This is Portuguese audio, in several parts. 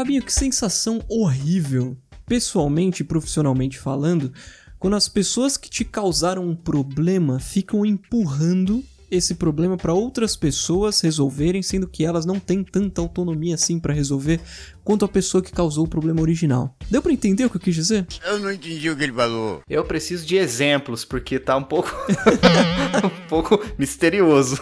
Fabinho, que sensação horrível, pessoalmente e profissionalmente falando, quando as pessoas que te causaram um problema ficam empurrando esse problema para outras pessoas resolverem, sendo que elas não têm tanta autonomia assim para resolver quanto a pessoa que causou o problema original. Deu para entender o que eu quis dizer? Eu não entendi o que ele falou. Eu preciso de exemplos, porque tá um pouco. um pouco misterioso.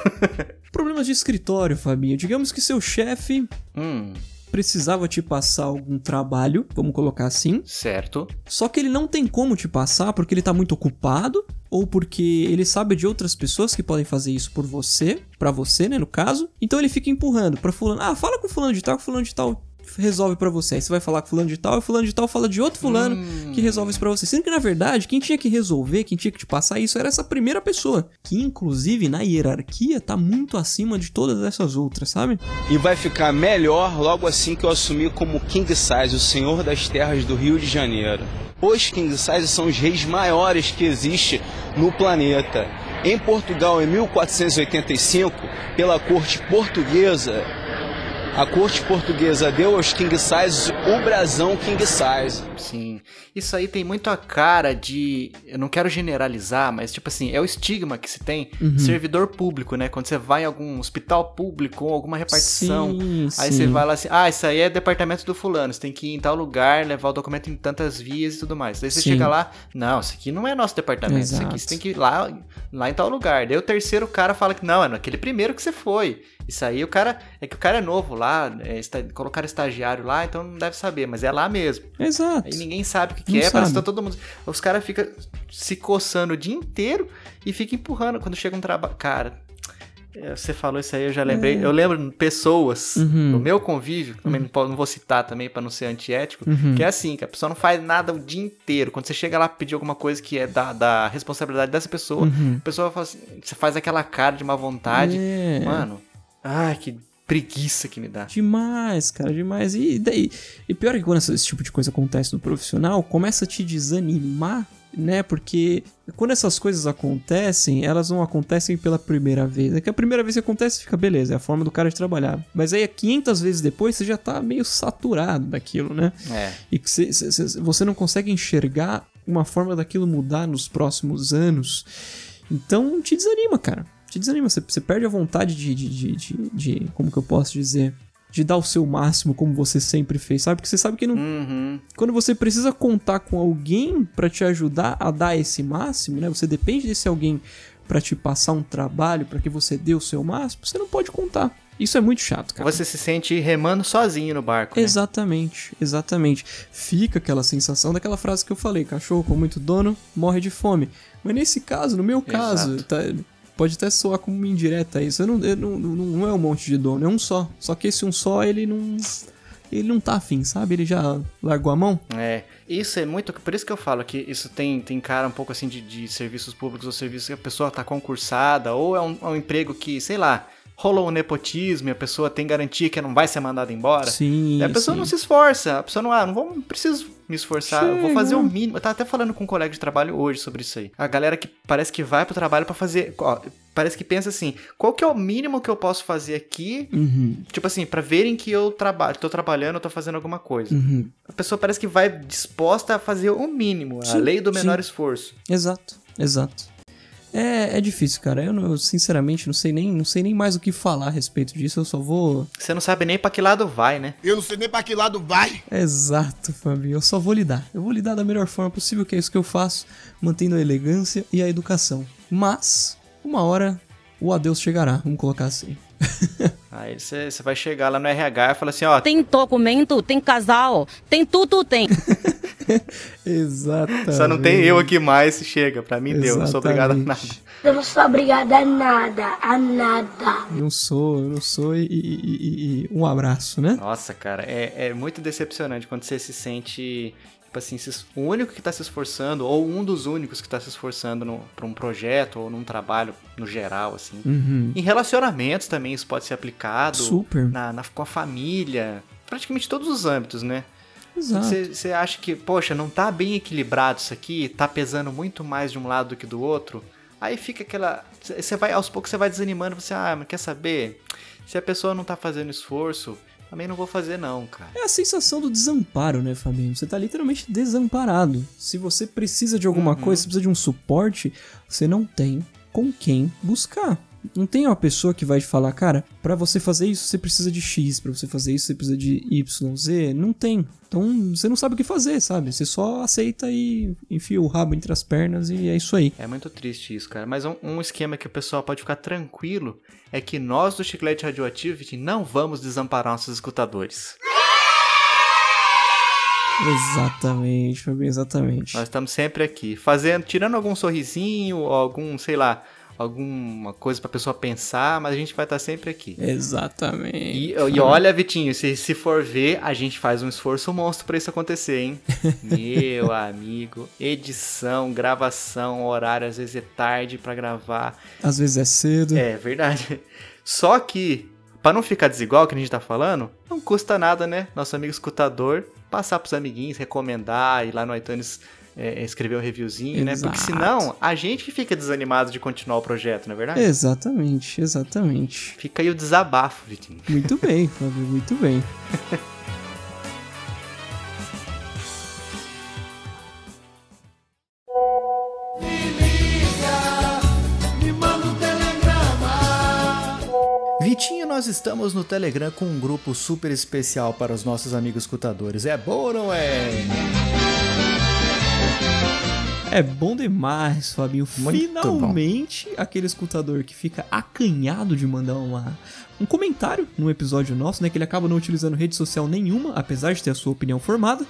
Problemas de escritório, Fabinho. Digamos que seu chefe. hum, Precisava te passar algum trabalho, vamos colocar assim. certo. Só que ele não tem como te passar porque ele tá muito ocupado ou porque ele sabe de outras pessoas que podem fazer isso por você, pra você, né, no caso. Então ele fica empurrando pra fulano: "Ah, fala com fulano de tal, que fulano de tal resolve pra você". Aí você vai falar com fulano de tal, e fulano de tal fala de outro fulano que resolve isso pra você. Sendo que na verdade, quem tinha que resolver, quem tinha que te passar isso era essa primeira pessoa, que inclusive na hierarquia tá muito acima de todas essas outras, sabe? E vai ficar melhor logo assim que eu assumir como King Size, o senhor das terras do Rio de Janeiro. Os King Size são os reis maiores que existe no planeta. Em Portugal, em 1485, pela corte portuguesa, a corte portuguesa deu aos King Size o brasão King Size. Sim. Isso aí tem muito a cara de. Eu não quero generalizar, mas tipo assim, é o estigma que se tem Uhum. servidor público, né? Quando você vai em algum hospital público ou alguma repartição. Sim, Aí sim. você vai lá assim, ah, isso aí é departamento do fulano, você tem que ir em tal lugar, levar o documento em tantas vias e tudo mais. Daí você Sim. chega lá, não, isso aqui não é nosso departamento, isso aqui Exato. você tem que ir lá, lá em tal lugar. Daí o terceiro cara fala que não, é naquele primeiro que você foi. Isso aí o cara, é que o cara é novo lá, é, está, colocaram estagiário lá, então não deve saber, mas é lá mesmo. Exato. Aí ninguém sabe o que, que Não é, parece que tá todo mundo. Os caras ficam se coçando o dia inteiro e ficam empurrando quando chega um trabalho. Cara, é, você falou isso aí, eu já lembrei. Eu lembro pessoas É. Uhum. no meu convívio, também não, po- não vou citar também pra não ser antiético, Uhum. que é assim, que a pessoa não faz nada o dia inteiro. Quando você chega lá pedir alguma coisa que é da, da responsabilidade dessa pessoa, Uhum. a pessoa fala assim, você faz aquela cara de má vontade. É. Mano, ai, que preguiça que me dá. Demais, cara, demais. E daí, e pior é que quando esse tipo de coisa acontece no profissional, começa a te desanimar, né? Porque quando essas coisas acontecem, elas não acontecem pela primeira vez. É que a primeira vez que acontece, fica beleza, é a forma do cara de trabalhar. Mas aí, 500 vezes depois, você já tá meio saturado daquilo, né? É. E que cê- cê- cê- você não consegue enxergar uma forma daquilo mudar nos próximos anos. Então te desanima, cara. Te desanima. Você, você perde a vontade de, de, de, de- de- Como que eu posso dizer? De dar o seu máximo como você sempre fez, sabe? Porque você sabe que não, Uhum. quando você precisa contar com alguém pra te ajudar a dar esse máximo, né? Você depende desse alguém pra te passar um trabalho, pra que você dê o seu máximo, você não pode contar. Isso é muito chato, cara. Você se sente remando sozinho no barco. né? Exatamente, exatamente. Fica aquela sensação daquela frase que eu falei: cachorro com muito dono morre de fome. Mas nesse caso, no meu caso, Exato. tá- pode até soar como uma indireta isso. Não, não, não é um monte de dono, é um só. Só que esse um só, ele não. Ele não tá afim, sabe? Ele já largou a mão. É, isso é muito. Por isso que eu falo que isso tem, tem cara um pouco assim de, de serviços públicos ou serviços que a pessoa tá concursada, ou é um, é um emprego que, sei lá, rolou um nepotismo e a pessoa tem garantia que não vai ser mandada embora. Sim. E a pessoa sim. não se esforça, a pessoa não, ah, não, vou, não preciso me esforçar, eu vou Chega. fazer o mínimo. Eu tava até falando com um colega de trabalho hoje sobre isso aí. A galera que parece que vai pro trabalho pra fazer. ó, parece que pensa assim: qual que é o mínimo que eu posso fazer aqui? Uhum, Tipo assim, pra verem que eu trabalho, tô trabalhando, eu tô fazendo alguma coisa. uhum. A pessoa parece que vai disposta a fazer o mínimo, a Sim, lei do menor sim. esforço. Exato, exato. É, é difícil, cara. Eu, não- eu, sinceramente não sei nem não sei nem mais o que falar a respeito disso. Eu só vou Você não sabe nem pra que lado vai, né? Eu não sei nem pra que lado vai. Exato, Fabinho. Eu só vou lidar. Eu vou lidar da melhor forma possível, que é isso que eu faço, mantendo a elegância e a educação. Mas, uma hora, o adeus chegará, vamos colocar assim. Aí você você vai chegar lá no RH e fala assim, ó, Tem documento, tem casal, tem tudo, tem. Exatamente. só não tem eu aqui mais, chega, pra mim deu, não sou obrigado a nada. Exatamente. Eu não sou obrigada a nada, a nada. Não sou, eu não sou e, e- e- e- um abraço, né? Nossa, cara, é, é muito decepcionante quando você se sente, tipo assim, o único que tá se esforçando, ou um dos únicos que tá se esforçando pra um projeto ou num trabalho no geral, assim. Uhum. Em relacionamentos também isso pode ser aplicado. Super. Na, na- com a família. Praticamente todos os âmbitos, né? Você acha que, poxa, não tá bem equilibrado isso aqui, tá pesando muito mais de um lado do que do outro. Aí fica aquela. Você vai, aos poucos você vai desanimando, você, ah, mas quer saber? Se a pessoa não tá fazendo esforço, também não vou fazer não, cara. É a sensação do desamparo, né, Fabinho? Você tá literalmente desamparado. Se você precisa de alguma coisa, se precisa de um suporte, você não tem com quem buscar. Não tem uma pessoa que vai te falar, cara, pra você fazer isso você precisa de X, pra você fazer isso você precisa de Y, Z. Não tem. Então você não sabe o que fazer, sabe? Você só aceita e enfia o rabo entre as pernas e é isso aí. É muito triste isso, cara. Mas um, um esquema que o pessoal pode ficar tranquilo é que nós do Chiclete Radioactivity não vamos desamparar nossos escutadores. Exatamente, Fabinho, exatamente. Nós estamos sempre aqui, fazendo, tirando algum sorrisinho, algum, sei lá, alguma coisa pra pessoa pensar, mas a gente vai estar sempre aqui. Exatamente. E, e olha, Vitinho, se, se for ver, a gente faz um esforço monstro pra isso acontecer, hein? Meu amigo, edição, gravação, horário, às vezes é tarde pra gravar. Às vezes é cedo. É verdade. Só que, pra não ficar desigual que a gente tá falando, não custa nada, né? Nosso amigo escutador, passar pros amiguinhos, recomendar, ir lá no iTunes é, escrever um reviewzinho, né? Porque Exato. senão a gente fica desanimado de continuar o projeto, não é verdade? Exatamente, exatamente. Fica aí o desabafo, Vitinho. Muito bem, Fábio, muito bem. Vitinho, nós estamos no Telegram com um grupo super especial para os nossos amigos escutadores. É bom ou não é? É bom demais, Fabinho. Muito Finalmente, aquele escutador que fica acanhado de mandar uma, um comentário no episódio nosso, né? Que ele acaba não utilizando rede social nenhuma, apesar de ter a sua opinião formada,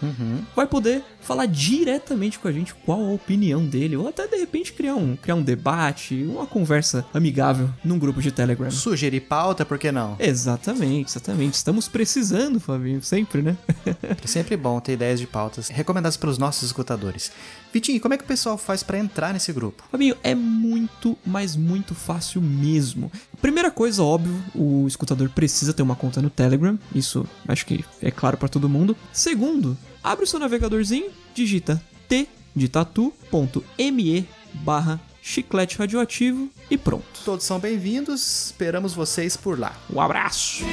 vai poder falar diretamente com a gente qual a opinião dele, ou até de repente criar um, criar um debate, uma conversa amigável num grupo de Telegram. Sugerir pauta, por que não? Exatamente, exatamente. Estamos precisando, Fabinho, sempre, né? É sempre bom ter ideias de pautas recomendadas pelos nossos escutadores. Vitinho, como é que o pessoal faz para entrar nesse grupo? Fabinho, é muito, mas muito fácil mesmo. Primeira coisa, óbvio, o escutador precisa ter uma conta no Telegram. Isso acho que é claro pra todo mundo. Segundo, abre o seu navegadorzinho, digita t de tatu.me barra chiclete radioativo e pronto. Todos são bem-vindos, esperamos vocês por lá. Um abraço!